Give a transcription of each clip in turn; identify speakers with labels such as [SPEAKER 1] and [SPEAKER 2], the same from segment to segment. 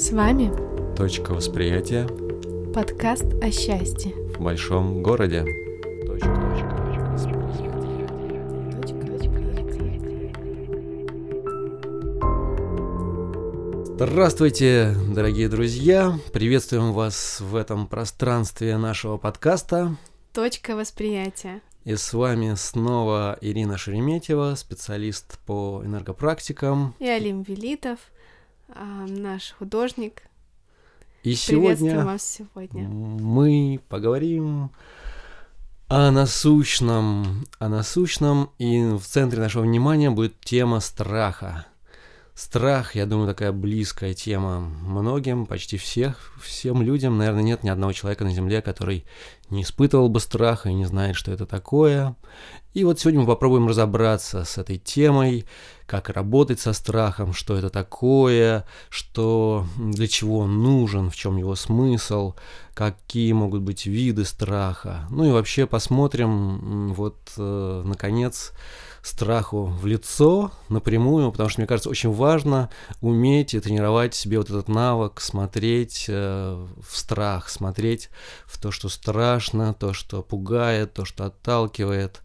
[SPEAKER 1] С вами
[SPEAKER 2] Точка восприятия
[SPEAKER 1] подкаст о счастье.
[SPEAKER 2] в большом городе. Точка. Здравствуйте, дорогие друзья! Приветствуем вас в этом пространстве нашего подкаста.
[SPEAKER 1] Точка восприятия.
[SPEAKER 2] И с вами снова Ирина Шереметьева, специалист по энергопрактикам.
[SPEAKER 1] И Алим Велитов, наш художник.
[SPEAKER 2] И сегодня
[SPEAKER 1] вас сегодня.
[SPEAKER 2] мы поговорим о насущном. О насущном, и в центре нашего внимания будет тема страха. Страх, я думаю, такая близкая тема многим, почти всех, всем людям. Наверное, нет ни одного человека на Земле, который не испытывал бы страха и не знает, что это такое. И вот сегодня мы попробуем разобраться с этой темой, как работать со страхом, что это такое, что для чего он нужен, в чем его смысл, какие могут быть виды страха. Ну и вообще посмотрим, вот, э, наконец, страху в лицо напрямую, потому что, мне кажется, очень важно уметь и тренировать себе вот этот навык смотреть э, в страх, смотреть в то, что страшно, то, что пугает, то, что отталкивает.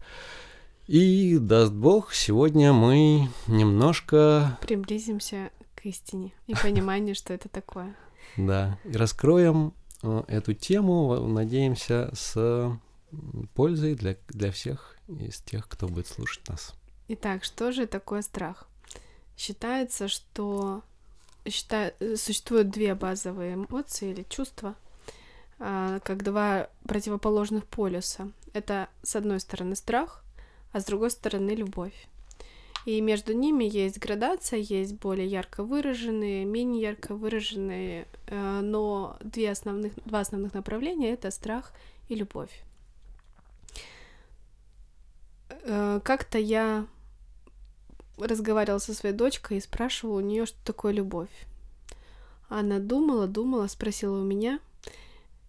[SPEAKER 2] И, даст Бог, сегодня мы немножко,
[SPEAKER 1] Приблизимся к истине и пониманию, что это такое.
[SPEAKER 2] да, и раскроем э, эту тему, надеемся, с пользой для, для всех из тех, кто будет слушать нас.
[SPEAKER 1] Итак, что же такое страх? Считается, что счита- э, существуют две базовые эмоции или чувства, а, как два противоположных полюса. Это, с одной стороны, страх, а с другой стороны, любовь. И между ними есть градация, есть более ярко выраженные, менее ярко выраженные, э, но две основных, два основных направления — это страх и любовь. Э, Как-то я разговаривала со своей дочкой и спрашивала у нее, что такое любовь. Она думала, думала, спросила у меня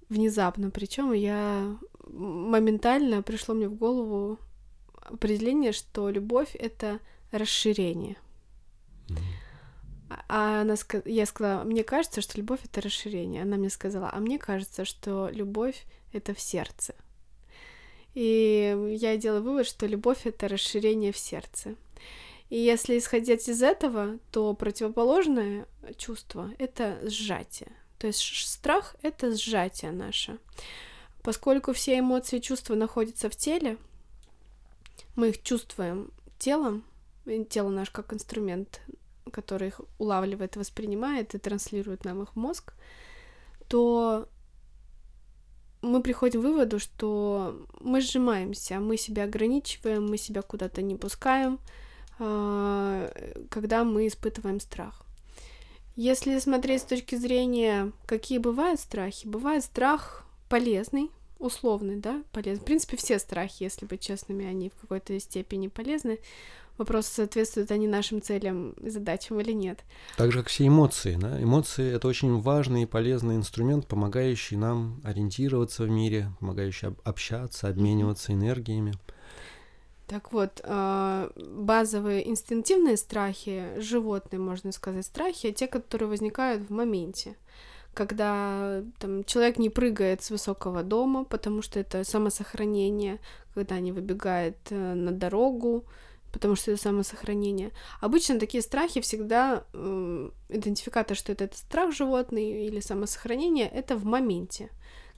[SPEAKER 1] внезапно, причем я моментально пришло мне в голову определение, что любовь это расширение. А- А она, я сказала, мне кажется, что любовь это расширение. Она мне сказала, а мне кажется, что любовь это в сердце. И я делаю вывод, что любовь это расширение в сердце. И если исходить из этого, то противоположное чувство это сжатие. То есть страх это сжатие наше. Поскольку все эмоции и чувства находятся в теле, мы их чувствуем телом, тело наш как инструмент, который их улавливает, воспринимает и транслирует нам их в мозг, то мы приходим к выводу, что мы сжимаемся, мы себя ограничиваем, мы себя куда-то не пускаем, а, когда мы испытываем страх. Если смотреть с точки зрения, какие бывают страхи, бывает страх полезный, условный, да, полезный. В принципе, все страхи, если быть честными, они в какой-то степени полезны. Вопрос, соответствуют они нашим целям и задачам или нет.
[SPEAKER 2] Так же, как все эмоции. Да? Эмоции — это очень важный и полезный инструмент, помогающий нам ориентироваться в мире, помогающий об- общаться, обмениваться энергиями.
[SPEAKER 1] Так вот, а, базовые инстинктивные страхи, животные, можно сказать, страхи, те, которые возникают в моменте. Когда там, человек не прыгает с высокого дома, потому что это самосохранение, когда не выбегает э, на дорогу, потому что это самосохранение. Обычно такие страхи всегда м, идентификатор, что это, это страх животный или самосохранение, это в моменте,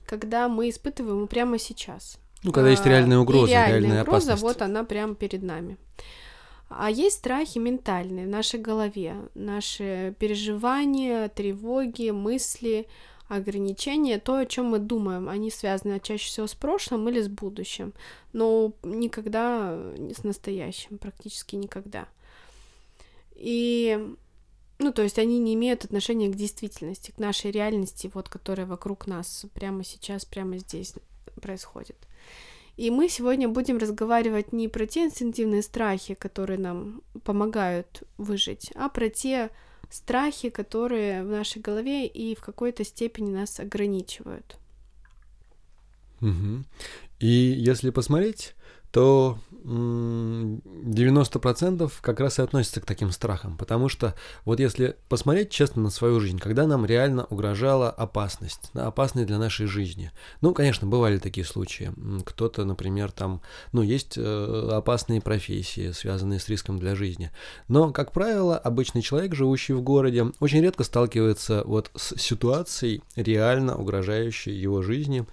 [SPEAKER 1] когда мы испытываем прямо сейчас.
[SPEAKER 2] Ну, когда есть
[SPEAKER 1] А,
[SPEAKER 2] реальная угроза,
[SPEAKER 1] реальная
[SPEAKER 2] реальная
[SPEAKER 1] угроза,
[SPEAKER 2] опасность.
[SPEAKER 1] вот она прямо перед нами. А есть страхи ментальные в нашей голове, наши переживания, тревоги, мысли, ограничения, то, о чем мы думаем, они связаны чаще всего с прошлым или с будущим, но никогда не с настоящим, практически никогда. И, ну, то есть они не имеют отношения к действительности, к нашей реальности, вот, которая вокруг нас прямо сейчас, прямо здесь происходит. И мы сегодня будем разговаривать не про те инстинктивные страхи, которые нам помогают выжить, а про те страхи, которые в нашей голове и в какой-то степени нас ограничивают.
[SPEAKER 2] Мгм. И если посмотреть, то 90% как раз и относится к таким страхам. Потому что вот если посмотреть честно на свою жизнь, когда нам реально угрожала опасность, да, опасность для нашей жизни. Ну, конечно, бывали такие случаи. Кто-то, например, там, ну, есть э, опасные профессии, связанные с риском для жизни. Но, как правило, обычный человек, живущий в городе, очень редко сталкивается вот с ситуацией, реально угрожающей его жизни.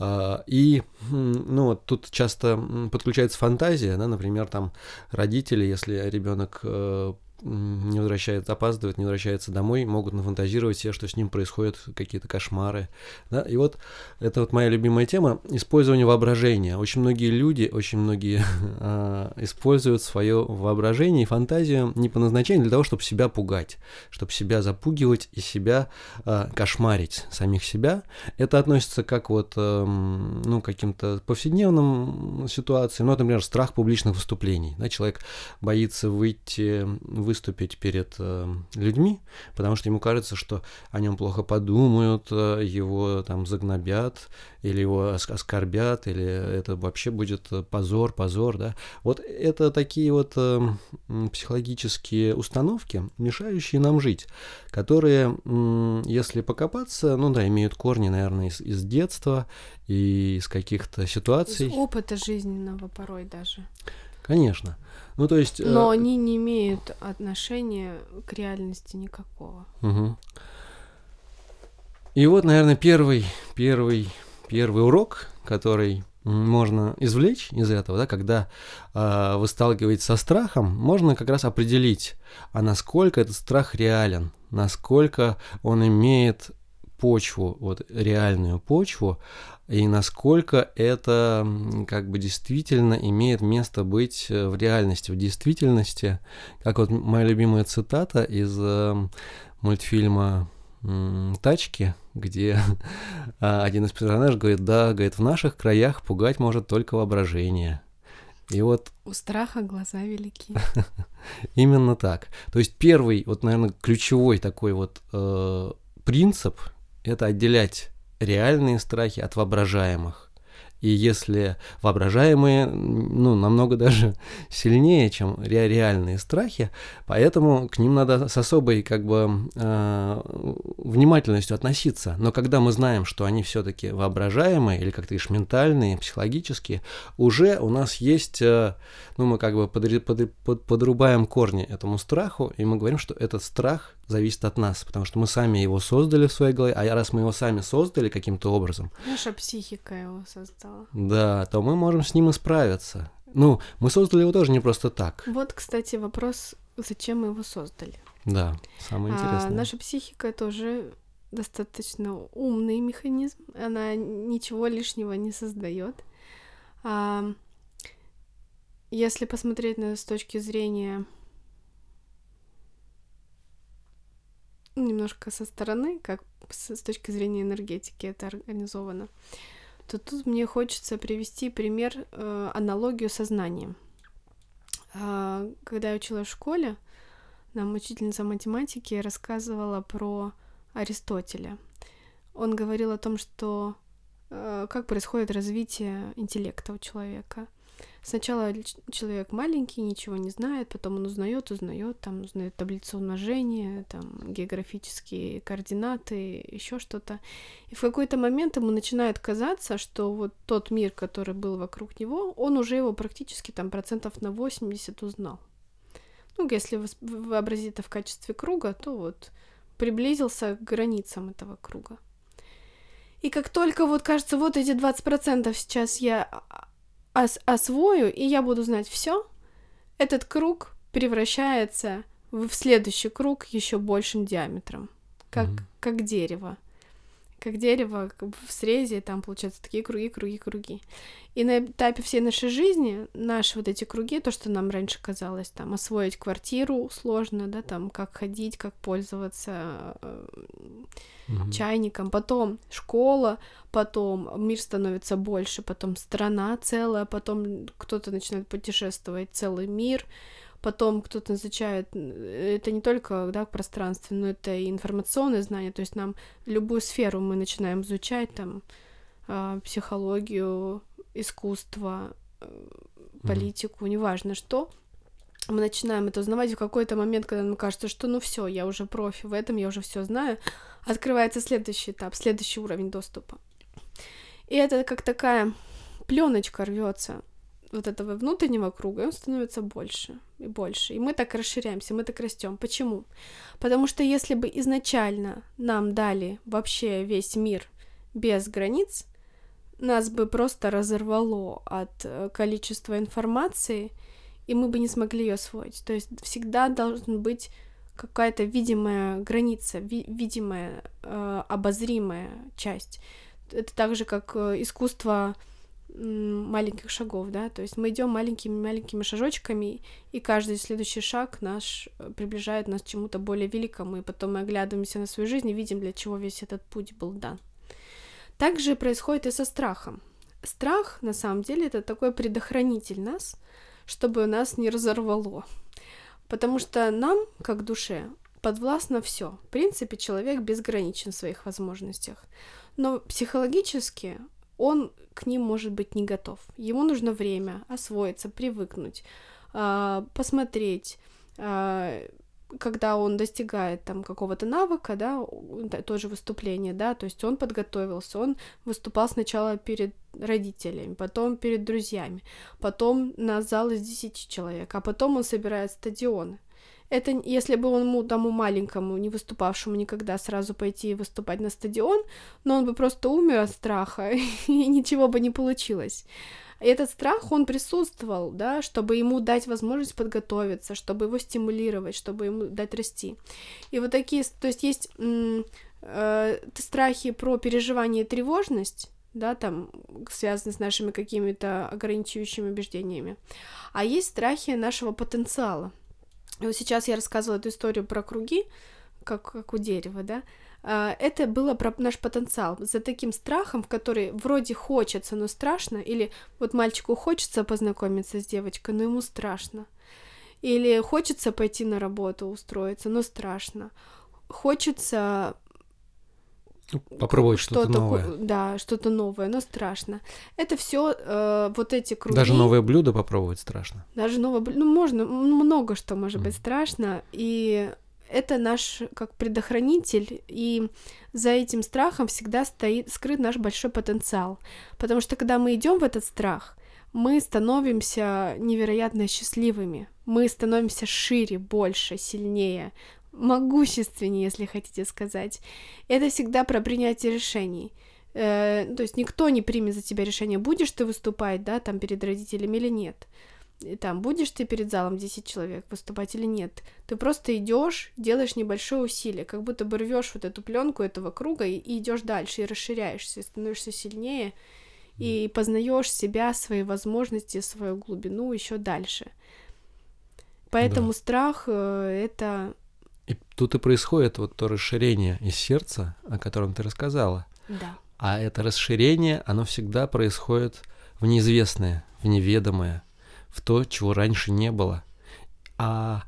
[SPEAKER 2] Э, и, ну, вот тут часто подключается фантазия, да, например, там родители, если ребенок э, не возвращается, опаздывает, не возвращается домой, могут нафантазировать себе, что с ним происходят какие-то кошмары. Да? И вот это вот моя любимая тема – использование воображения. Очень многие люди, очень многие э, используют свое воображение и фантазию не по назначению для того, чтобы себя пугать, чтобы себя запугивать и себя э, кошмарить, самих себя. Это относится как вот, э, ну, каким-то повседневным ситуациям, ну, например, страх публичных выступлений. Да? Человек боится выйти выступить перед э, людьми, потому что ему кажется, что о нем плохо подумают, э, его там загнобят, или его оскорбят, или это вообще будет позор, позор, да. Вот это такие вот э, психологические установки, мешающие нам жить, которые, э, если покопаться, ну да, имеют корни, наверное, из, из детства и из каких-то ситуаций. Из
[SPEAKER 1] опыта жизненного порой даже.
[SPEAKER 2] Конечно. Ну, то есть...
[SPEAKER 1] Но э... они не имеют отношения к реальности никакого.
[SPEAKER 2] Угу. И вот, наверное, первый, первый, первый урок, который можно извлечь из этого, да, когда э, вы сталкиваетесь со страхом, можно как раз определить, а насколько этот страх реален, насколько он имеет почву, вот реальную почву, и насколько это как бы действительно имеет место быть э, в реальности, в действительности. Как вот моя любимая цитата из э, мультфильма «Тачки», где а, один из персонажей говорит, да, говорит, в наших краях пугать может только воображение. И вот...
[SPEAKER 1] У страха глаза велики.
[SPEAKER 2] Именно так. То есть первый, вот, наверное, ключевой такой вот э, принцип – это отделять реальные страхи от воображаемых. И если воображаемые, ну, намного даже сильнее, чем ре реальные страхи, поэтому к ним надо с особой, как бы, э, внимательностью относиться. Но когда мы знаем, что они все-таки воображаемые, или, как ты говоришь, ментальные, психологические, уже у нас есть, э, ну, мы как бы под, под, под, подрубаем корни этому страху, и мы говорим, что этот страх зависит от нас, потому что мы сами его создали в своей голове, а раз мы его сами создали каким-то образом...
[SPEAKER 1] Наша психика его создала.
[SPEAKER 2] Да, то мы можем с ним и справиться. Ну, мы создали его тоже не просто так.
[SPEAKER 1] Вот, кстати, вопрос, зачем мы его создали.
[SPEAKER 2] Да, самое а, интересное.
[SPEAKER 1] А, наша психика тоже достаточно умный механизм, она ничего лишнего не создает. А, если посмотреть на с точки зрения немножко со стороны, как с, точки зрения энергетики это организовано, то тут мне хочется привести пример, э, аналогию со знанием. Э, когда я училась в школе, нам учительница математики рассказывала про Аристотеля. Он говорил о том, что э, как происходит развитие интеллекта у человека. Сначала человек маленький, ничего не знает, потом он узнает, узнает, там узнает таблицу умножения, там географические координаты, еще что-то. И в какой-то момент ему начинает казаться, что вот тот мир, который был вокруг него, он уже его практически там процентов на 80 узнал. Ну, если вообразить это в качестве круга, то вот приблизился к границам этого круга. И как только вот кажется, вот эти 20% сейчас я ос освою, и я буду знать все, этот круг превращается в следующий круг еще большим диаметром, как, mm-hmm. как дерево. Как дерево в срезе, там получаются такие круги, круги, круги. И на этапе всей нашей жизни наши вот эти круги, то, что нам раньше казалось, там, освоить квартиру сложно, да, там, как ходить, как пользоваться угу. чайником, потом школа, потом мир становится больше, потом страна целая, потом кто-то начинает путешествовать целый мир, потом кто-то изучает, это не только да, пространство, но это и информационное знание, то есть нам любую сферу мы начинаем изучать, там, а, психологию, искусство, политику, mm-hmm. неважно что, мы начинаем это узнавать в какой-то момент, когда нам кажется, что ну все, я уже профи в этом, я уже все знаю, открывается следующий этап, следующий уровень доступа. И это как такая пленочка рвется вот этого внутреннего круга, и он становится больше и больше. И мы так расширяемся, мы так растем. Почему? Потому что если бы изначально нам дали вообще весь мир без границ, нас бы просто разорвало от э, количества информации, и мы бы не смогли ее освоить. То есть всегда должен быть какая-то видимая граница, ви- видимая, э, обозримая часть. Это так же, как э, искусство маленьких шагов, да, то есть мы идем маленькими-маленькими шажочками, и каждый следующий шаг наш э, приближает нас к чему-то более великому, и потом мы оглядываемся на свою жизнь и видим, для чего весь этот путь был дан. Также происходит и со страхом. Страх, на самом деле, это такой предохранитель нас, чтобы нас не разорвало. Потому что нам, как душе, подвластно все. В принципе, человек безграничен в своих возможностях. Но психологически он к ним может быть не готов. Ему нужно время освоиться, привыкнуть, а, посмотреть, а, когда он достигает там какого-то навыка, да, тоже выступление, да, то есть он подготовился, он выступал сначала перед родителями, потом перед друзьями, потом на зал из 10 человек, а потом он собирает стадионы. Это если бы он ему тому маленькому, не выступавшему никогда, сразу пойти выступать на стадион, но он бы просто умер от страха, и ничего бы не получилось. Этот страх, он присутствовал, да, чтобы ему дать возможность подготовиться, чтобы его стимулировать, чтобы ему дать расти. И вот такие, то есть есть э, страхи про переживание и тревожность, да, там, связаны с нашими какими-то ограничивающими убеждениями. А есть страхи нашего потенциала. Вот сейчас я рассказывала эту историю про круги, как, как у дерева, да, а, это было про наш потенциал. За таким страхом, в который вроде хочется, но страшно, или вот мальчику хочется познакомиться с девочкой, но ему страшно. Или хочется пойти на работу, устроиться, но страшно. Хочется
[SPEAKER 2] Попробовать что-то, что новое.
[SPEAKER 1] Да, что-то новое, но страшно. Это все э, вот эти круги.
[SPEAKER 2] Даже новое блюдо попробовать страшно.
[SPEAKER 1] Даже новое блюдо. Ну, можно, много что может mm. быть страшно. И это наш как предохранитель, и за этим страхом всегда стоит скрыт наш большой потенциал. Потому что когда мы идем в этот страх, мы становимся невероятно счастливыми, мы становимся шире, больше, сильнее, могущественнее, если хотите сказать. Это всегда про принятие решений. Э, то есть никто не примет за тебя решение, будешь ты выступать, да, там перед родителями или нет. И там будешь ты перед залом 10 человек выступать или нет. Ты просто идешь, делаешь небольшое усилие, как будто бы рвешь вот эту пленку этого круга и, и идешь дальше, и расширяешься, и становишься сильнее, и познаешь себя, свои возможности, свою глубину еще дальше. Поэтому да. страх э, это
[SPEAKER 2] и тут и происходит вот то расширение из сердца, о котором ты рассказала.
[SPEAKER 1] Да.
[SPEAKER 2] А это расширение, оно всегда происходит в неизвестное, в неведомое, в то, чего раньше не было. А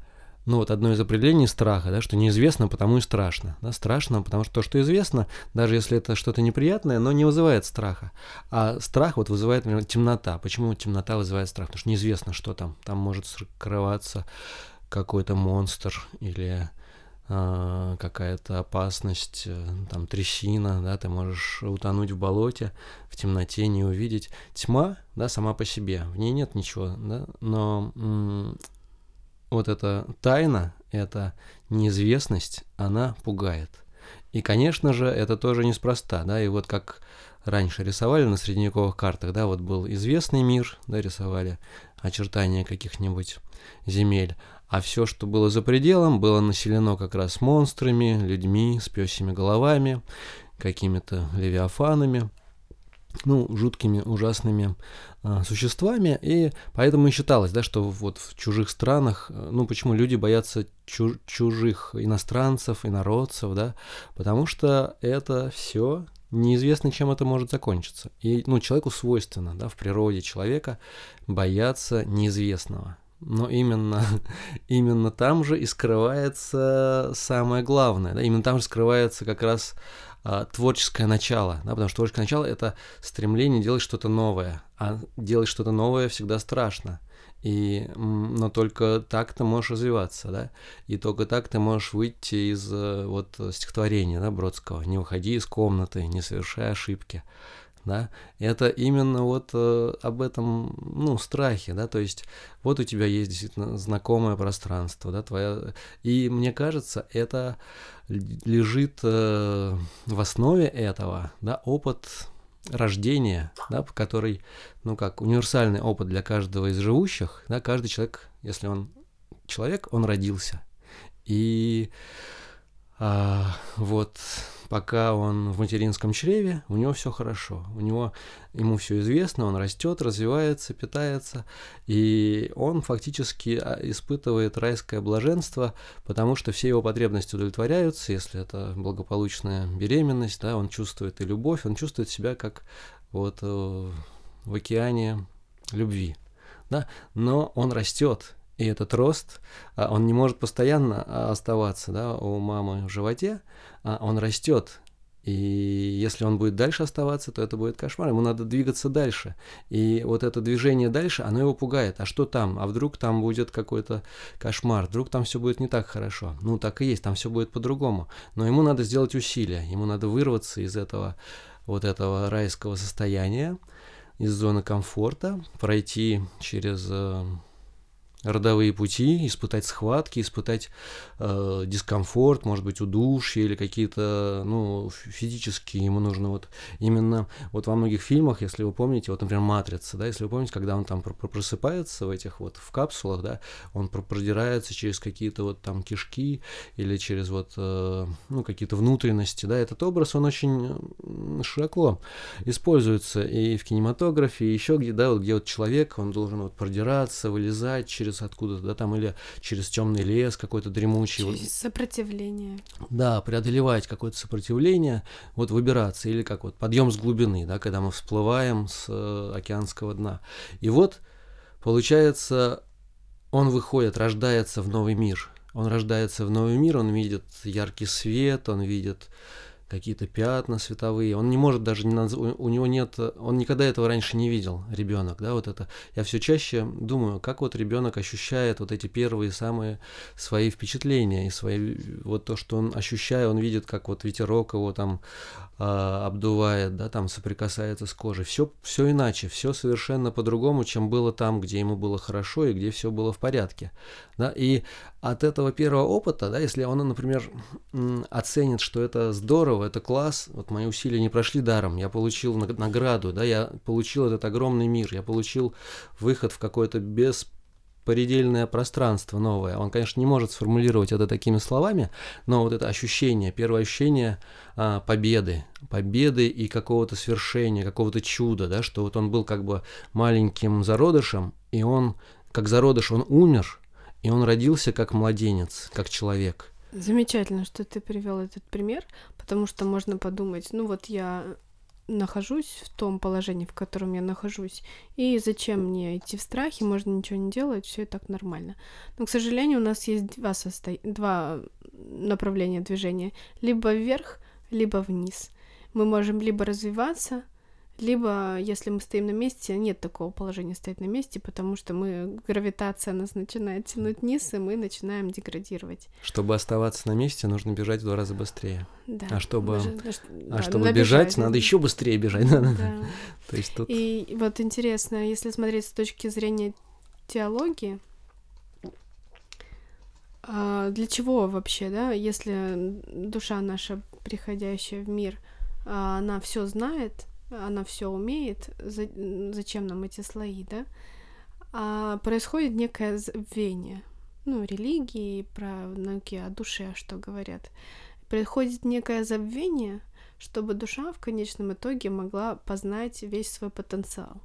[SPEAKER 2] ну вот одно из определений страха, да, что неизвестно, потому и страшно. Да, страшно, потому что то, что известно, даже если это что-то неприятное, но не вызывает страха. А страх вот вызывает, например, темнота. Почему темнота вызывает страх? Потому что неизвестно, что там. Там может скрываться какой-то монстр или какая-то опасность, э, там трясина, да, ты можешь утонуть в болоте, в темноте не увидеть. Тьма, да, сама по себе, в ней нет ничего, да, но м- вот эта тайна, эта неизвестность, она пугает. И, конечно же, это тоже неспроста, да, и вот как раньше рисовали на средневековых картах, да, вот был известный мир, да, рисовали очертания каких-нибудь земель, а все, что было за пределом, было населено как раз монстрами, людьми с пёсими головами, какими-то левиафанами, ну, жуткими, ужасными а, существами, и поэтому и считалось, да, что вот в чужих странах, э, ну, почему люди боятся чуж чужих иностранцев, инородцев, да, потому что это все неизвестно, чем это может закончиться. И, ну, человеку свойственно, да, в природе человека бояться неизвестного но именно, именно там же и скрывается самое главное, да, именно там же скрывается как раз а, творческое начало, да, потому что творческое начало это стремление делать что-то новое, а делать что-то новое всегда страшно. И, но только так ты можешь развиваться, да, и только так ты можешь выйти из э, вот стихотворения, да, Бродского, не уходи из комнаты, не совершай ошибки, да, это именно вот э, об этом, ну, страхе, да, то есть вот у тебя есть действительно знакомое пространство, да, твоя, и мне кажется, это лежит э, в основе этого, да, опыт рождения, да, который, ну как, универсальный опыт для каждого из живущих, да, каждый человек, если он человек, он родился. И а, вот пока он в материнском чреве, у него все хорошо, у него ему все известно, он растет, развивается, питается, и он фактически а, испытывает райское блаженство, потому что все его потребности удовлетворяются, если это благополучная беременность, да, он чувствует и любовь, он чувствует себя как вот э, в океане любви, да, но он растет, и этот рост, а, он не может постоянно а, оставаться да, у мамы в животе, а он растет. И если он будет дальше оставаться, то это будет кошмар. Ему надо двигаться дальше. И вот это движение дальше, оно его пугает. А что там? А вдруг там будет какой-то кошмар? Вдруг там все будет не так хорошо? Ну, так и есть, там все будет по-другому. Но ему надо сделать усилия. Ему надо вырваться из этого вот этого райского состояния, из зоны комфорта, пройти через э, родовые пути, испытать схватки, испытать э, дискомфорт, может быть, удушье или какие-то, ну, физические ему нужно. Вот именно, вот во многих фильмах, если вы помните, вот, например, «Матрица», да, если вы помните, когда он там просыпается в этих вот, в капсулах, да, он продирается через какие-то вот там кишки или через вот, э, ну, какие-то внутренности, да, этот образ, он очень широко используется и в кинематографе, и еще где, да, вот где вот человек, он должен вот продираться, вылезать через через откуда-то, да, там, или через темный лес какой-то дремучий.
[SPEAKER 1] Через вот. сопротивление.
[SPEAKER 2] Да, преодолевать какое-то сопротивление, вот выбираться, или как вот подъем с глубины, да, когда мы всплываем с э, океанского дна. И вот, получается, он выходит, рождается в новый мир. Он рождается в новый мир, он видит яркий свет, он видит какие-то пятна световые. Он не может даже, не наз... у него нет, он никогда этого раньше не видел, ребенок, да, вот это. Я все чаще думаю, как вот ребенок ощущает вот эти первые самые свои впечатления и свои, вот то, что он ощущает, он видит, как вот ветерок его там обдувает, да, там соприкасается с кожей. Все, все иначе, все совершенно по-другому, чем было там, где ему было хорошо и где все было в порядке, да, и от этого первого опыта, да, если он, например, оценит, что это здорово, это класс, вот мои усилия не прошли даром, я получил награду, да, я получил этот огромный мир, я получил выход в какое-то беспредельное пространство новое. Он, конечно, не может сформулировать это такими словами, но вот это ощущение, первое ощущение а, победы, победы и какого-то свершения, какого-то чуда, да, что вот он был как бы маленьким зародышем, и он, как зародыш, он умер, и он родился как младенец, как человек.
[SPEAKER 1] Замечательно, что ты привел этот пример, потому что можно подумать, ну вот я нахожусь в том положении, в котором я нахожусь, и зачем мне идти в страхе, можно ничего не делать, все и так нормально. Но, к сожалению, у нас есть два, состо... два направления движения, либо вверх, либо вниз. Мы можем либо развиваться, либо, если мы стоим на месте, нет такого положения стоять на месте, потому что мы, гравитация нас начинает тянуть вниз, и мы начинаем деградировать.
[SPEAKER 2] Чтобы оставаться на месте, нужно бежать в два раза быстрее.
[SPEAKER 1] Да.
[SPEAKER 2] А чтобы, а да, чтобы бежать, бежать, надо еще быстрее бежать. Да. То есть тут...
[SPEAKER 1] И вот интересно, если смотреть с точки зрения теологии, а для чего вообще, да, если душа наша, приходящая в мир, а она все знает, она все умеет, зачем нам эти слои, да? А происходит некое забвение, ну, религии, про науки о душе, что говорят. Происходит некое забвение, чтобы душа в конечном итоге могла познать весь свой потенциал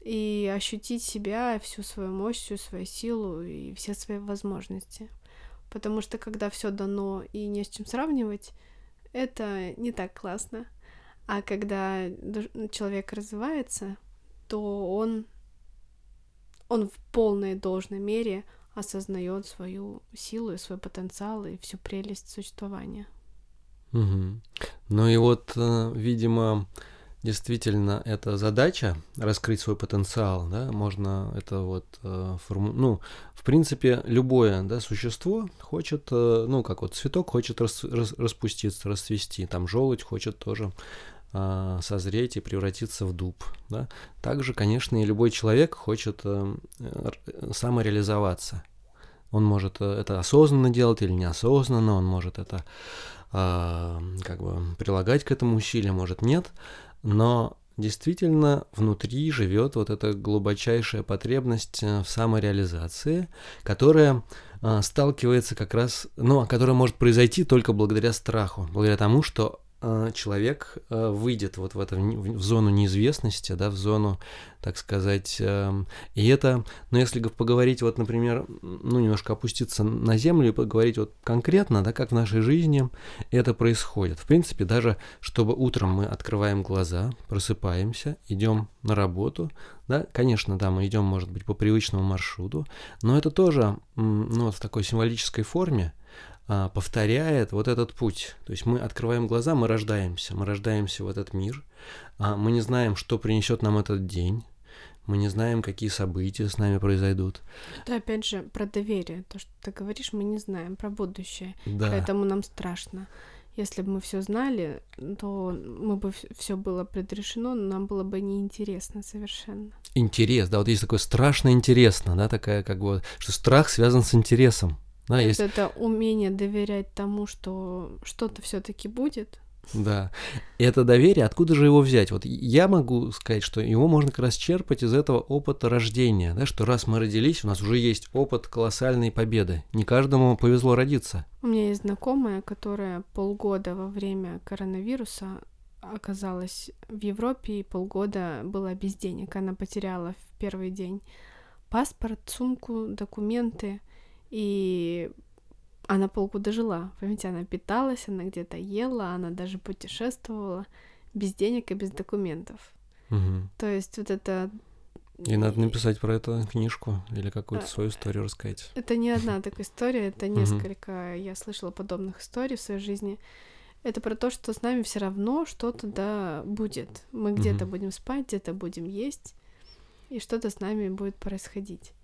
[SPEAKER 1] и ощутить себя, всю свою мощь, всю свою силу и все свои возможности. Потому что когда все дано и не с чем сравнивать, это не так классно. А когда человек развивается, то он он в полной должной мере осознает свою силу и свой потенциал и всю прелесть существования.
[SPEAKER 2] Угу. Ну и вот, э, видимо, действительно эта задача раскрыть свой потенциал, да, можно это вот э, форму, ну, в принципе, любое, да, существо хочет, э, ну, как вот цветок хочет рас, рас, распуститься, расцвести, там желудь хочет тоже э, созреть и превратиться в дуб, да. Также, конечно, и любой человек хочет э, самореализоваться. Он может это осознанно делать или неосознанно, он может это э, как бы прилагать к этому усилия, может нет, но действительно внутри живет вот эта глубочайшая потребность э, в самореализации, которая э, сталкивается как раз, ну, а которая может произойти только благодаря страху, благодаря тому, что Э, человек э, выйдет вот в эту в зону неизвестности, да, в зону, так сказать, эм, и это, ну, если поговорить, вот, например, ну, немножко опуститься на землю и поговорить вот конкретно, да, как в нашей жизни это происходит. В принципе, даже чтобы утром мы открываем глаза, просыпаемся, идем на работу, да, конечно, да, мы идем, может быть, по привычному маршруту, но это тоже, ну, вот в такой символической форме, повторяет вот этот путь. То есть мы открываем глаза, мы рождаемся, мы рождаемся в этот мир, а мы не знаем, что принесет нам этот день, мы не знаем, какие события с нами произойдут.
[SPEAKER 1] Это опять же про доверие. То, что ты говоришь, мы не знаем про будущее. Да. Поэтому нам страшно. Если бы мы все знали, то мы бы все было предрешено, но нам было бы неинтересно совершенно.
[SPEAKER 2] Интерес, да, вот есть такое страшно интересно, да, такая как бы, что страх связан с интересом.
[SPEAKER 1] Да, есть... Это умение доверять тому, что что-то все-таки будет.
[SPEAKER 2] Да. Это доверие, откуда же его взять? Вот я могу сказать, что его можно как раз черпать из этого опыта рождения, да, что раз мы родились, у нас уже есть опыт колоссальной победы. Не каждому повезло родиться.
[SPEAKER 1] У меня есть знакомая, которая полгода во время коронавируса оказалась в Европе и полгода была без денег. Она потеряла в первый день паспорт, сумку, документы. И она полгода жила. Понимаете, она питалась, она где-то ела, она даже путешествовала без денег и без документов.
[SPEAKER 2] Угу.
[SPEAKER 1] То есть вот это...
[SPEAKER 2] И надо написать про это книжку или какую-то а, свою историю рассказать.
[SPEAKER 1] Это не одна такая история, это несколько, я слышала подобных историй в своей жизни. Это про то, что с нами все равно что-то да будет. Мы где-то будем спать, где-то будем есть, и что-то с нами будет происходить.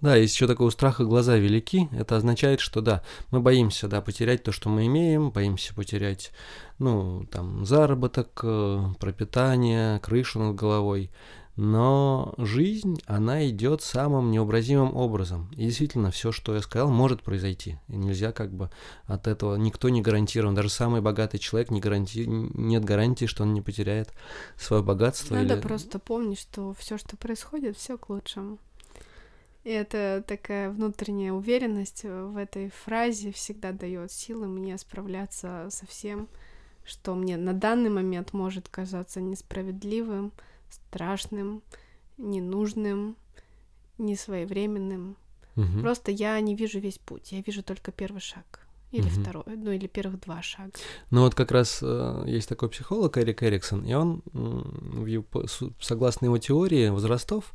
[SPEAKER 2] Да, есть еще такого страха глаза велики. Это означает, что да, мы боимся, да, потерять то, что мы имеем, боимся потерять, ну, там, заработок, э, пропитание, крышу над головой. Но жизнь, она идет самым необразимым образом. И действительно, все, что я сказал, может произойти. И нельзя как бы от этого, никто не гарантирован. Даже самый богатый человек не гаранти... нет гарантии, что он не потеряет свое богатство.
[SPEAKER 1] Надо или... просто помнить, что все, что происходит, все к лучшему. И это такая внутренняя уверенность в этой фразе всегда дает силы мне справляться со всем, что мне на данный момент может казаться несправедливым, страшным, ненужным, несвоевременным.
[SPEAKER 2] Угу.
[SPEAKER 1] Просто я не вижу весь путь, я вижу только первый шаг. Или угу. второй, ну или первых два шага.
[SPEAKER 2] Ну вот как раз э, есть такой психолог Эрик Эриксон, и он, э, согласно его теории возрастов,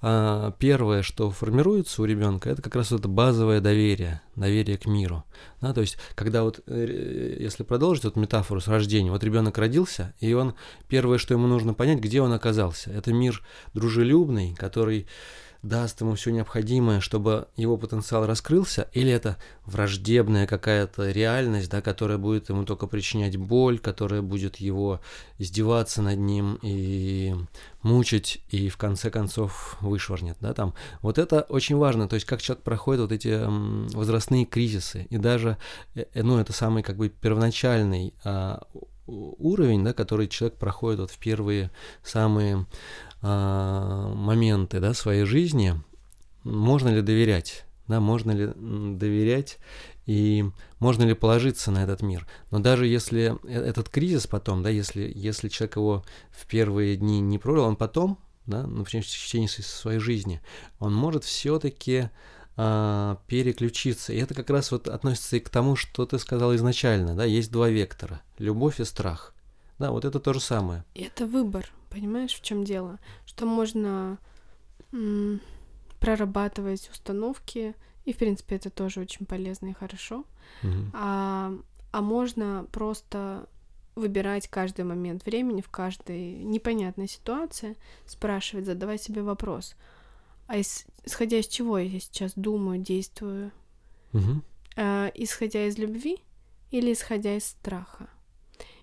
[SPEAKER 2] э, первое, что формируется у ребенка, это как раз это базовое доверие, доверие к миру. Да, то есть, когда вот, э, если продолжить вот метафору с рождением, вот ребенок родился, и он первое, что ему нужно понять, где он оказался. Это мир дружелюбный, который даст ему все необходимое, чтобы его потенциал раскрылся, или это враждебная какая-то реальность, да, которая будет ему только причинять боль, которая будет его издеваться над ним и мучить, и в конце концов вышвырнет, да, там. Вот это очень важно, то есть как человек проходит вот эти возрастные кризисы, и даже, э, э, ну, это самый как бы первоначальный а, уровень, да, который человек проходит вот в первые самые моменты да, своей жизни, можно ли доверять, да, можно ли доверять и можно ли положиться на этот мир. Но даже если э, этот кризис потом, да, если, если человек его в первые дни не прожил, он потом, да, например, в течение своей жизни, он может все-таки а, переключиться. И это как раз вот относится и к тому, что ты сказал изначально, да, есть два вектора, любовь и страх. Да, вот это то же самое.
[SPEAKER 1] Это выбор, понимаешь, в чем дело? Что можно м- прорабатывать установки, и, в принципе, это тоже очень полезно и хорошо.
[SPEAKER 2] Мгм.
[SPEAKER 1] А, а можно просто выбирать каждый момент времени в каждой непонятной ситуации, спрашивать, задавать себе вопрос. А ис- исходя из чего я сейчас думаю, действую?
[SPEAKER 2] Мгм.
[SPEAKER 1] А, исходя из любви или исходя из страха?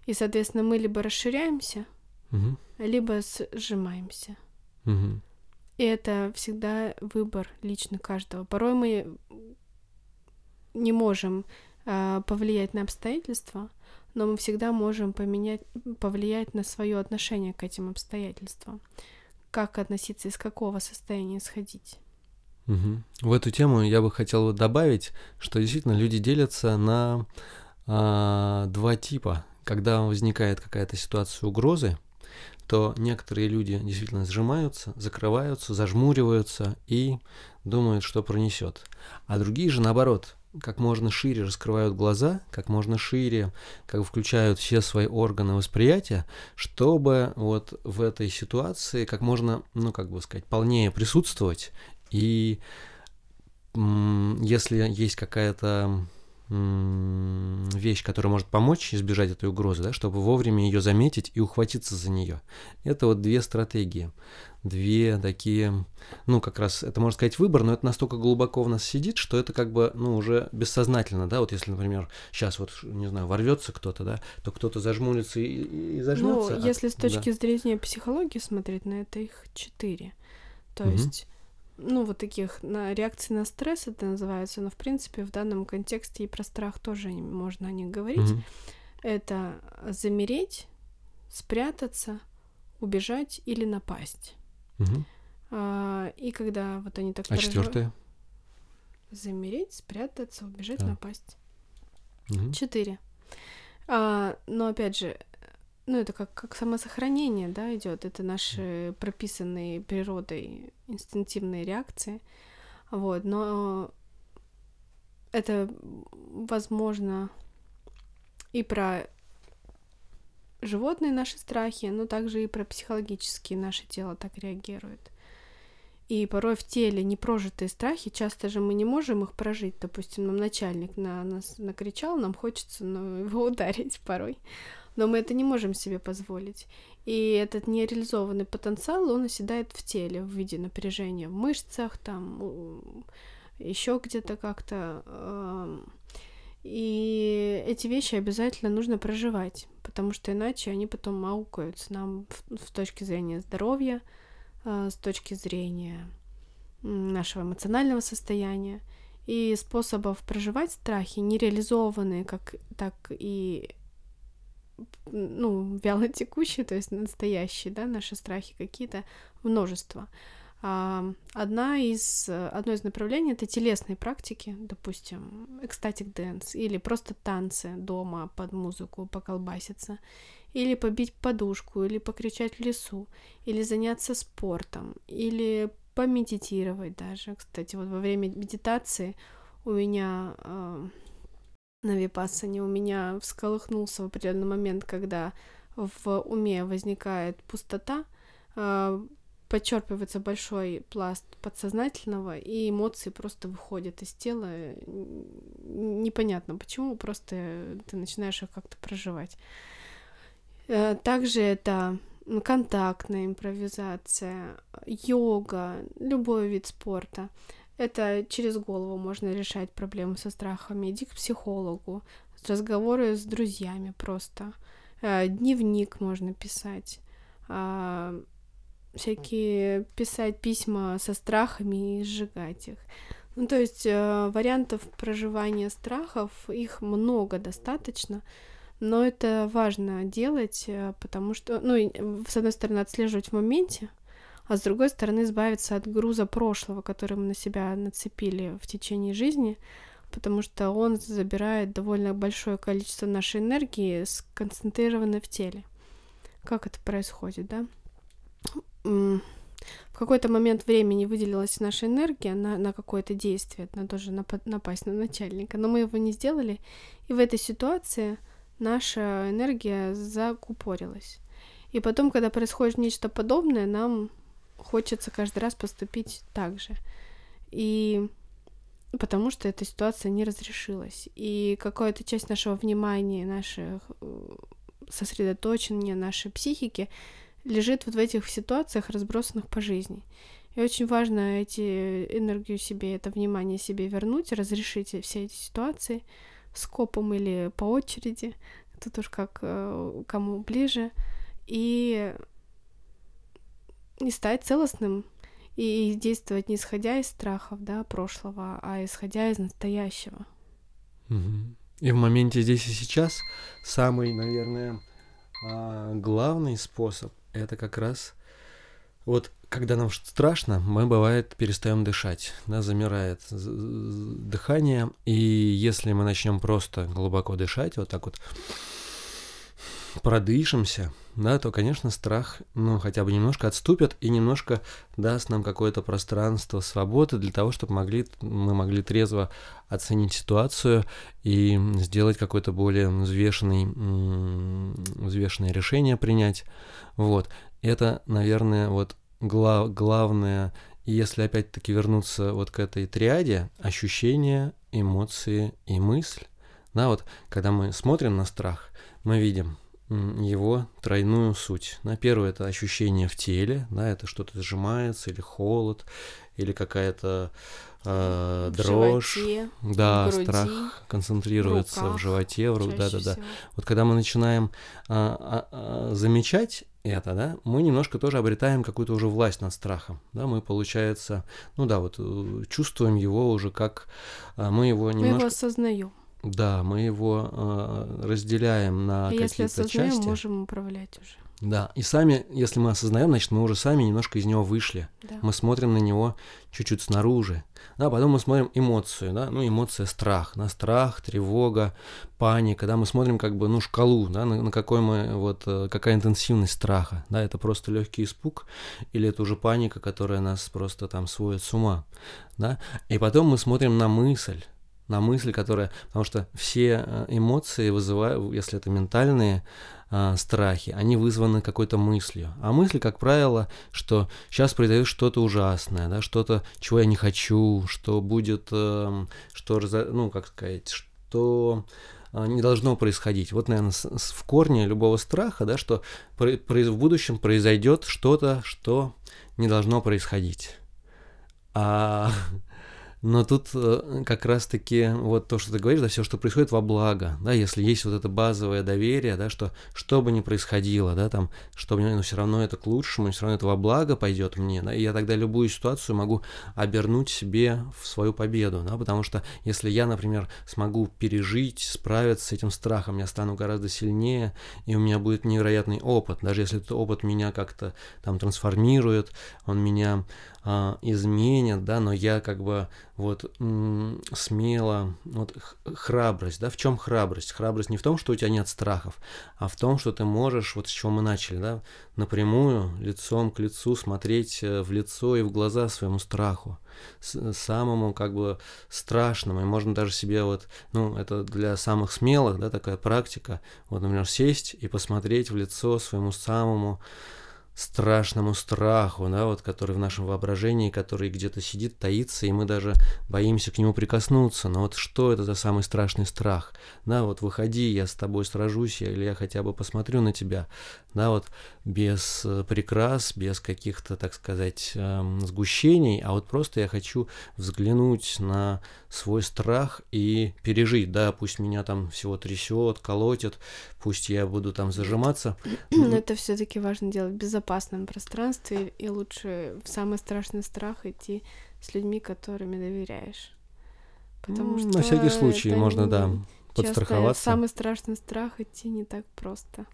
[SPEAKER 1] И, соответственно, мы либо расширяемся,
[SPEAKER 2] Мгм.
[SPEAKER 1] Либо сжимаемся.
[SPEAKER 2] Мгм.
[SPEAKER 1] И это всегда выбор лично каждого. Порой мы не можем а, повлиять на обстоятельства, но мы всегда можем поменять, повлиять на свое отношение к этим обстоятельствам. Как относиться, из какого состояния исходить.
[SPEAKER 2] Мгм. В эту тему я бы хотел добавить, что действительно люди делятся на а, два типа. Когда возникает какая-то ситуация угрозы, то некоторые люди действительно сжимаются, закрываются, зажмуриваются и думают, что пронесет. А другие же наоборот, как можно шире раскрывают глаза, как можно шире, как включают все свои органы восприятия, чтобы вот в этой ситуации как можно, ну как бы сказать, полнее присутствовать и если есть какая-то вещь, которая может помочь избежать этой угрозы, да, чтобы вовремя ее заметить и ухватиться за нее. Это вот две стратегии, две такие, ну как раз это можно сказать выбор, но это настолько глубоко в нас сидит, что это как бы, ну уже бессознательно, да, вот если, например, сейчас вот, не знаю, ворвется кто-то, да, то кто-то зажмурится и, и зажмется.
[SPEAKER 1] Ну, если с точки да. зрения психологии смотреть на это, их четыре. То
[SPEAKER 2] Мгм.
[SPEAKER 1] есть ну, вот таких на реакции на стресс это называется, но в принципе в данном контексте и про страх тоже можно о них говорить.
[SPEAKER 2] Мгм.
[SPEAKER 1] Это замереть, спрятаться, убежать или напасть.
[SPEAKER 2] Мгм.
[SPEAKER 1] А, и когда вот они так
[SPEAKER 2] А
[SPEAKER 1] проживают-
[SPEAKER 2] четвертое?
[SPEAKER 1] замереть, спрятаться, убежать,
[SPEAKER 2] Да.
[SPEAKER 1] напасть.
[SPEAKER 2] Мгм.
[SPEAKER 1] Четыре. А, но опять же, ну это как, как самосохранение, да, идет. Это наши прописанные природой инстинктивные реакции. Вот, но это возможно и про животные наши страхи, но также и про психологические наше тело так реагирует. И порой в теле непрожитые страхи, часто же мы не можем их прожить. Допустим, нам начальник на нас накричал, нам хочется ну, его ударить порой. Но мы это не можем себе позволить. И этот нереализованный потенциал, он оседает в теле в виде напряжения в мышцах, там еще где-то как-то. эм, И эти вещи обязательно нужно проживать, потому что иначе они потом аукаются нам в, точке зрения здоровья, э, с точки зрения нашего эмоционального состояния и способов проживать страхи, нереализованные, как так и ну, вялотекущие, то есть настоящие, да, наши страхи какие-то, множество. А, Одна из, одно из направлений — это телесные практики, допустим, ecstatic dance, или просто танцы дома под музыку, поколбаситься, или побить подушку, или покричать в лесу, или заняться спортом, или помедитировать даже. Кстати, вот во время медитации у меня э, на випассане у меня всколыхнулся в определенный момент, когда в уме возникает пустота, э, подчерпывается большой пласт подсознательного, и эмоции просто выходят из тела. Непонятно почему, просто ты начинаешь их как-то проживать. Э, Также это контактная импровизация, йога, любой вид спорта. Это через голову можно решать проблемы со страхами. Иди к психологу, разговоры с друзьями просто. Э, Дневник можно писать. а, Всякие писать письма со страхами и сжигать их. Ну, то есть э, вариантов проживания страхов, их много достаточно, но это важно делать, э, потому что, ну, с одной стороны, отслеживать в моменте, а с другой стороны, избавиться от груза прошлого, который мы на себя нацепили в течение жизни, потому что он забирает довольно большое количество нашей энергии, сконцентрированной в теле. Как это происходит, да? В какой-то момент времени выделилась наша энергия на, на какое-то действие, на тоже напа- напасть на начальника, но мы его не сделали, и в этой ситуации наша энергия закупорилась. И потом, когда происходит нечто подобное, нам хочется каждый раз поступить так же. И потому что эта ситуация не разрешилась. И какая-то часть нашего внимания, наших э, сосредоточения, нашей психики лежит вот в этих ситуациях, разбросанных по жизни. И очень важно эти энергию себе, это внимание себе вернуть, разрешить все эти ситуации скопом или по очереди, тут уж как э, кому ближе, и не стать целостным и действовать не исходя из страхов, да, прошлого, а исходя из настоящего.
[SPEAKER 2] И в моменте здесь и сейчас самый, наверное, а, главный способ это как раз вот когда нам страшно, мы бывает перестаем дышать, да, замирает дыхание, и если мы начнем просто глубоко дышать, вот так вот продышимся, да, то, конечно, страх, ну, хотя бы немножко отступит и немножко даст нам какое-то пространство свободы для того, чтобы могли, мы могли трезво оценить ситуацию и сделать какое-то более взвешенный, взвешенное решение принять. Вот. Это, наверное, вот глав, главное, если опять-таки вернуться вот к этой триаде, ощущения, эмоции и мысль, да, вот когда мы смотрим на страх, мы видим – его тройную суть. На первое это ощущение в теле, да, это что-то сжимается, или холод, или какая-то э, дрожь,
[SPEAKER 1] животе,
[SPEAKER 2] да,
[SPEAKER 1] в груди,
[SPEAKER 2] страх концентрируется в,
[SPEAKER 1] руках,
[SPEAKER 2] в животе, в руках, да, да, да.
[SPEAKER 1] всего.
[SPEAKER 2] Вот когда мы начинаем а, а, а, замечать это, да, мы немножко тоже обретаем какую-то уже власть над страхом, да, мы, получается, ну да, вот э, чувствуем его уже как, а, мы его немножко...
[SPEAKER 1] Мы его осознаем.
[SPEAKER 2] Да, мы его э, разделяем на
[SPEAKER 1] если
[SPEAKER 2] какие-то
[SPEAKER 1] осознаем,
[SPEAKER 2] части.
[SPEAKER 1] можем управлять уже.
[SPEAKER 2] Да, и сами, если мы осознаем, значит, мы уже сами немножко из него вышли.
[SPEAKER 1] Да.
[SPEAKER 2] Мы смотрим на него чуть-чуть снаружи. Да, потом мы смотрим эмоцию, да, ну, эмоция страх, на страх, тревога, паника, да, мы смотрим как бы, ну, шкалу, да, на, на какой мы, вот, э, какая интенсивность страха, да, это просто легкий испуг или это уже паника, которая нас просто там сводит с ума, да, и потом мы смотрим на мысль, на мысль, которая... Потому что все э, эмоции вызывают, если это ментальные э, страхи, они вызваны какой-то мыслью. А мысль, как правило, что сейчас произойдет что-то ужасное, да, что-то, чего я не хочу, что будет, э, что, ну, как сказать, что э, не должно происходить. Вот, наверное, в корне любого страха, да, что в будущем произойдет что-то, что не должно происходить. А но тут э, как раз-таки вот то, что ты говоришь, да, все, что происходит во благо, да, если есть вот это базовое доверие, да, что что бы ни происходило, да, там, что мне, ну, все равно это к лучшему, все равно это во благо пойдет мне, да, и я тогда любую ситуацию могу обернуть себе в свою победу, да, потому что если я, например, смогу пережить, справиться с этим страхом, я стану гораздо сильнее, и у меня будет невероятный опыт, даже если этот опыт меня как-то там трансформирует, он меня а, изменят, да, но я как бы вот м, смело, вот храбрость, да, в чем храбрость? Храбрость не в том, что у тебя нет страхов, а в том, что ты можешь, вот с чего мы начали, да, напрямую, лицом к лицу смотреть э, в лицо и в глаза своему страху, с- самому как бы страшному, и можно даже себе вот, ну, это для самых смелых, да, такая практика, вот, например, сесть и посмотреть в лицо своему самому страшному страху, да, вот, который в нашем воображении, который где-то сидит, таится, и мы даже боимся к нему прикоснуться. Но вот что это за самый страшный страх? Да, вот выходи, я с тобой сражусь, или я хотя бы посмотрю на тебя, да, вот без э, прикрас, без каких-то, так сказать, эм, сгущений, а вот просто я хочу взглянуть на свой страх и пережить, да, пусть меня там всего трясет, колотит, пусть я буду там зажиматься,
[SPEAKER 1] Но это все-таки важно делать в безопасном пространстве и лучше в самый страшный страх идти с людьми, которыми доверяешь. Потому что
[SPEAKER 2] на всякий случай можно, да,
[SPEAKER 1] часто
[SPEAKER 2] подстраховаться.
[SPEAKER 1] в самый страшный страх идти не так просто.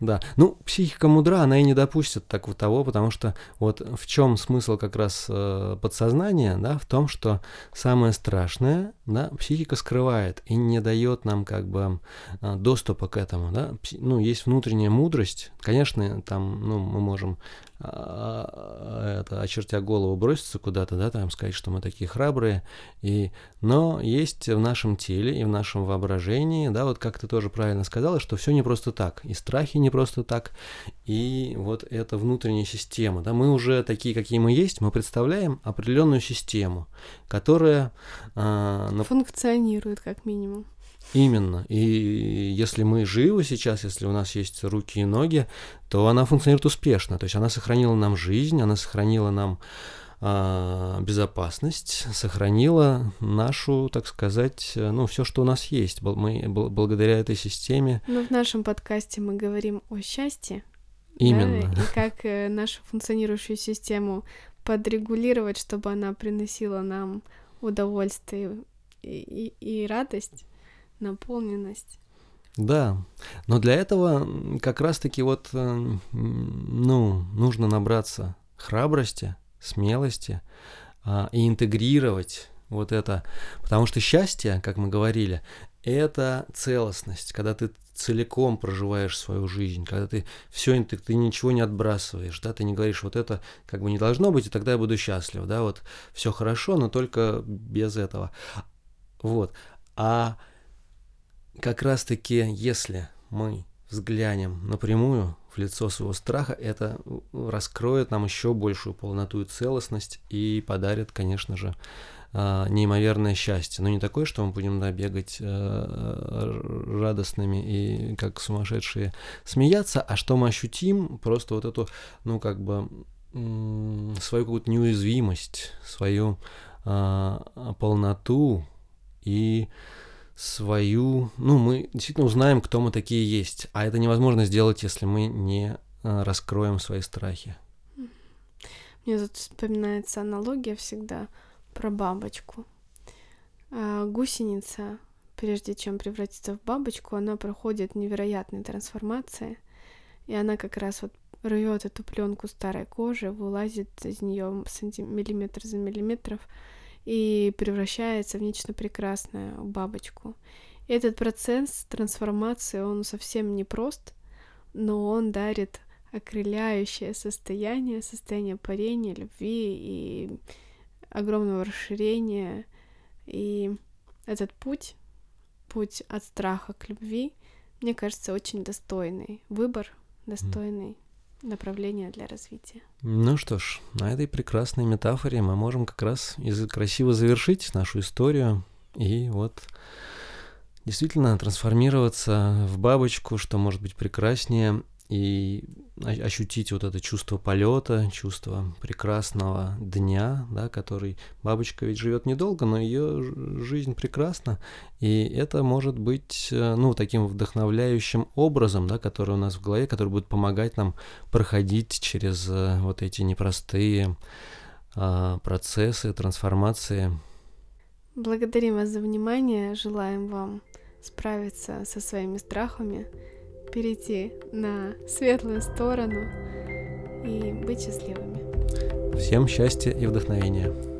[SPEAKER 2] Да, ну, психика мудра, она и не допустит так вот того, потому что вот в чем смысл как раз э, подсознания, да, в том, что самое страшное, да, психика скрывает и не дает нам как бы э, доступа к этому, да, Пси- ну, есть внутренняя мудрость, конечно, там, ну, мы можем это, очертя голову, броситься куда-то, да, там сказать, что мы такие храбрые, и, но есть в нашем теле и в нашем воображении, да, вот как ты тоже правильно сказала, что все не просто так, и страхи не просто так. И вот эта внутренняя система. Да, мы уже такие, какие мы есть, мы представляем определенную систему, которая...
[SPEAKER 1] Э, Функционирует как минимум.
[SPEAKER 2] Именно. И если мы живы сейчас, если у нас есть руки и ноги, то она функционирует успешно. То есть она сохранила нам жизнь, она сохранила нам э, безопасность, сохранила нашу, так сказать, ну, все, что у нас есть. Мы благодаря этой системе.
[SPEAKER 1] Ну, в нашем подкасте мы говорим о счастье.
[SPEAKER 2] Именно.
[SPEAKER 1] Да, и как э, нашу функционирующую систему подрегулировать, чтобы она приносила нам удовольствие и, и, и радость наполненность.
[SPEAKER 2] Да, но для этого как раз-таки вот, э, ну, нужно набраться храбрости, смелости а, и интегрировать вот это, потому что счастье, как мы говорили, это целостность, когда ты целиком проживаешь свою жизнь, когда ты все, ты, ты ничего не отбрасываешь, да, ты не говоришь, вот это как бы не должно быть, и тогда я буду счастлив, да, вот все хорошо, но только без этого. Вот. А как раз-таки, если мы взглянем напрямую в лицо своего страха, это раскроет нам еще большую полноту и целостность и подарит, конечно же, а, неимоверное счастье. Но не такое, что мы будем да, бегать э, радостными и как сумасшедшие смеяться, а что мы ощутим просто вот эту, ну, как бы свою какую-то неуязвимость, свою а, полноту и свою, ну, мы действительно узнаем, кто мы такие есть. А это невозможно сделать, если мы не э, раскроем свои страхи.
[SPEAKER 1] Мне тут вспоминается аналогия всегда про бабочку. А, гусеница, прежде чем превратиться в бабочку, она проходит невероятные трансформации, и она как раз вот рвет эту пленку старой кожи, вылазит из нее миллиметр за миллиметров, и превращается в нечто прекрасное, в бабочку. И этот процесс трансформации, он совсем не прост, но он дарит окрыляющее состояние, состояние парения, любви и огромного расширения. И этот путь, путь от страха к любви, мне кажется, очень достойный выбор, достойный направление для развития.
[SPEAKER 2] Ну что ж, на этой прекрасной метафоре мы можем как раз из красиво завершить нашу историю и вот действительно трансформироваться в бабочку, что может быть прекраснее, и ощутить вот это чувство полета, чувство прекрасного дня, да, который бабочка ведь живет недолго, но ее жизнь прекрасна, и это может быть, э, ну, таким вдохновляющим образом, да, который у нас в голове, который будет помогать нам проходить через э, вот эти непростые а, процессы, трансформации.
[SPEAKER 1] Благодарим вас за внимание, желаем вам справиться со своими страхами, перейти на светлую сторону и быть счастливыми.
[SPEAKER 2] Всем счастья и вдохновения.